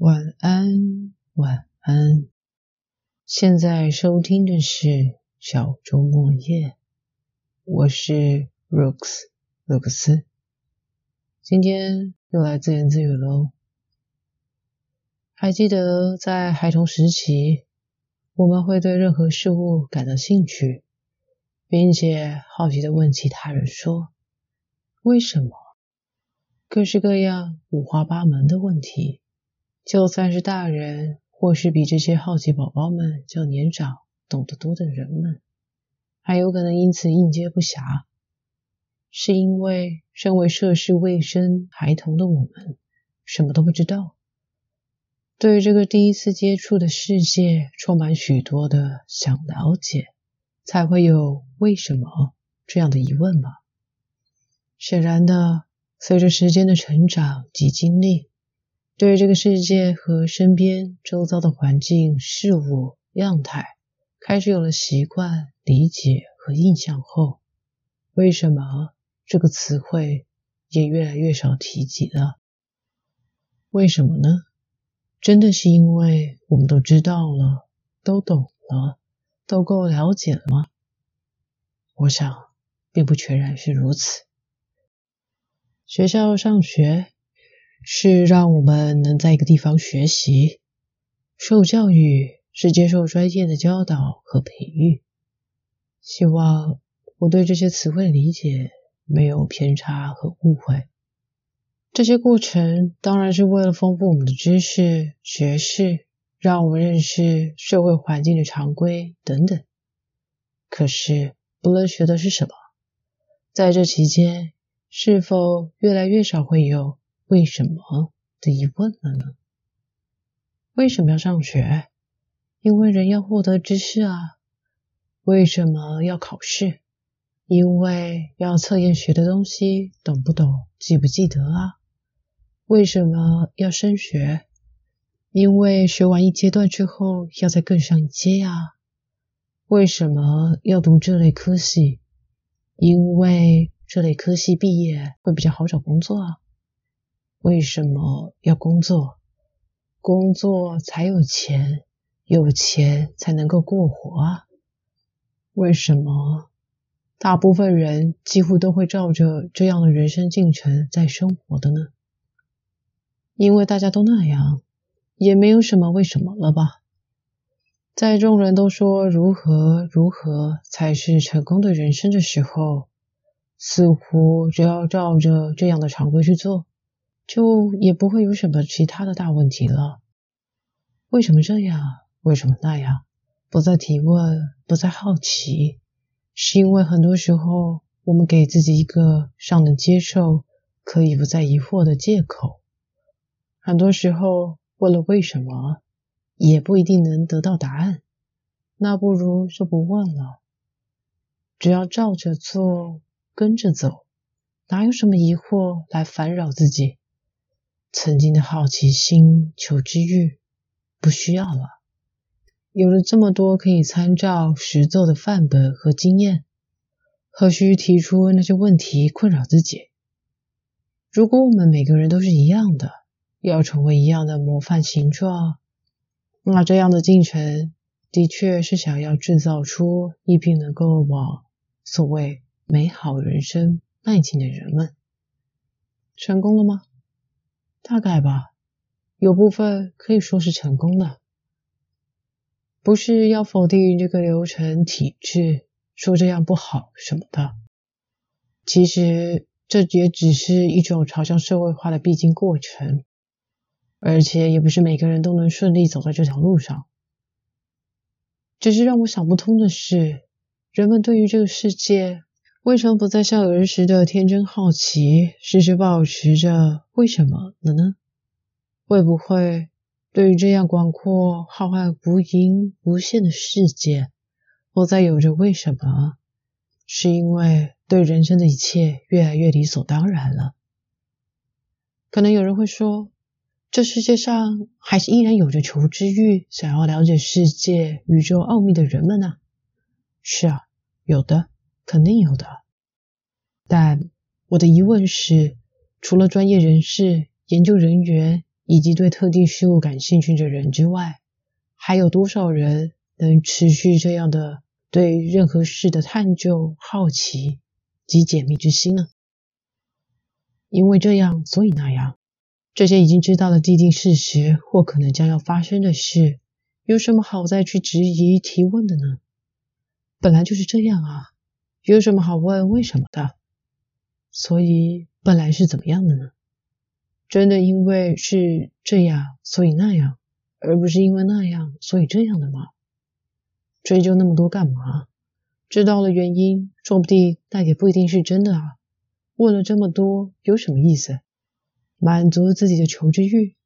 晚安，晚安。现在收听的是小周末夜，我是 Rooks 罗克斯。今天又来自言自语喽。还记得在孩童时期，我们会对任何事物感到兴趣，并且好奇的问其他人说：“为什么？”各式各样、五花八门的问题。就算是大人，或是比这些好奇宝宝们较年长、懂得多的人们，还有可能因此应接不暇，是因为身为涉世未深孩童的我们，什么都不知道，对于这个第一次接触的世界，充满许多的想了解，才会有为什么这样的疑问吧。显然的，随着时间的成长及经历。对这个世界和身边周遭的环境、事物、样态开始有了习惯、理解和印象后，为什么这个词汇也越来越少提及了？为什么呢？真的是因为我们都知道了、都懂了、都够了解了吗？我想，并不全然是如此。学校上学。是让我们能在一个地方学习、受教育，是接受专业的教导和培育。希望我对这些词汇理解没有偏差和误会。这些过程当然是为了丰富我们的知识、学识，让我们认识社会环境的常规等等。可是，不论学的是什么，在这期间，是否越来越少会有？为什么的疑问了呢？为什么要上学？因为人要获得知识啊。为什么要考试？因为要测验学的东西懂不懂、记不记得啊。为什么要升学？因为学完一阶段之后要再更上一阶呀。为什么要读这类科系？因为这类科系毕业会比较好找工作啊。为什么要工作？工作才有钱，有钱才能够过活啊！为什么大部分人几乎都会照着这样的人生进程在生活的呢？因为大家都那样，也没有什么为什么了吧？在众人都说如何如何才是成功的人生的时候，似乎只要照着这样的常规去做。就也不会有什么其他的大问题了。为什么这样？为什么那样？不再提问，不再好奇，是因为很多时候我们给自己一个尚能接受、可以不再疑惑的借口。很多时候，问了为什么，也不一定能得到答案。那不如就不问了，只要照着做，跟着走，哪有什么疑惑来烦扰自己？曾经的好奇心、求知欲不需要了，有了这么多可以参照实奏的范本和经验，何须提出那些问题困扰自己？如果我们每个人都是一样的，要成为一样的模范形状，那这样的进程的确是想要制造出一批能够往所谓美好人生迈进的人们，成功了吗？大概吧，有部分可以说是成功的。不是要否定这个流程体制，说这样不好什么的。其实这也只是一种朝向社会化的必经过程，而且也不是每个人都能顺利走在这条路上。只是让我想不通的是，人们对于这个世界。为什么不再像儿时的天真好奇，时时保持着为什么了呢？会不会对于这样广阔、浩瀚、无垠、无限的世界，不再有着为什么？是因为对人生的一切越来越理所当然了？可能有人会说，这世界上还是依然有着求知欲、想要了解世界、宇宙奥秘的人们呢？是啊，有的。肯定有的，但我的疑问是，除了专业人士、研究人员、以及对特定事物感兴趣的人之外，还有多少人能持续这样的对任何事的探究、好奇及解密之心呢？因为这样，所以那样，这些已经知道的既定事实或可能将要发生的事，有什么好再去质疑、提问的呢？本来就是这样啊，有什么好问为什么的？所以本来是怎么样的呢？真的因为是这样，所以那样，而不是因为那样，所以这样的吗？追究那么多干嘛？知道了原因，说不定那也不一定是真的啊。问了这么多有什么意思？满足自己的求知欲，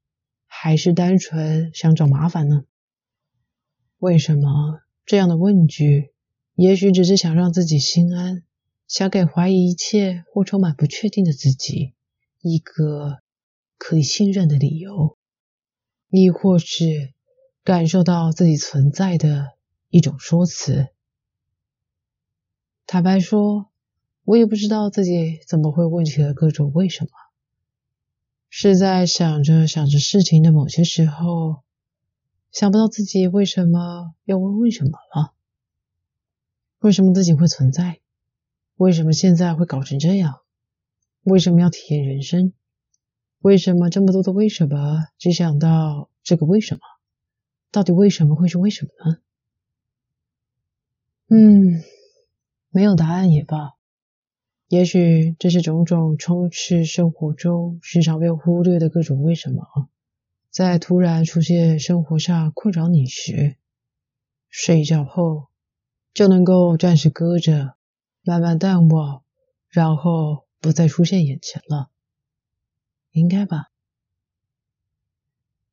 还是单纯想找麻烦呢？为什么这样的问句？也许只是想让自己心安，想给怀疑一切或充满不确定的自己一个。可以信任的理由，亦或是感受到自己存在的一种说辞。坦白说，我也不知道自己怎么会问起了各种为什么。是在想着想着事情的某些时候，想不到自己为什么要问为什么了？为什么自己会存在？为什么现在会搞成这样？为什么要体验人生？为什么这么多的为什么？只想到这个为什么？到底为什么会是为什么呢？嗯，没有答案也罢。也许这是种种充斥生活中时常被忽略的各种为什么，在突然出现生活上困扰你时，睡觉后就能够暂时搁着，慢慢淡忘，然后不再出现眼前了。应该吧。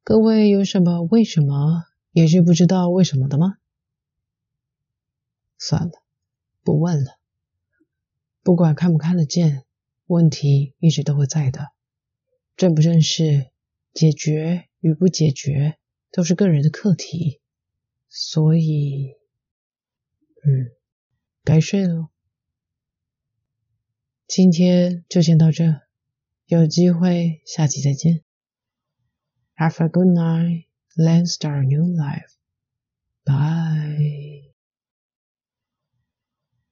各位有什么为什么也是不知道为什么的吗？算了，不问了。不管看不看得见，问题一直都会在的。正不正视、解决与不解决，都是个人的课题。所以，嗯，该睡了。今天就先到这。有机会，下期再见。Have a good night. Let's start a new life. Bye.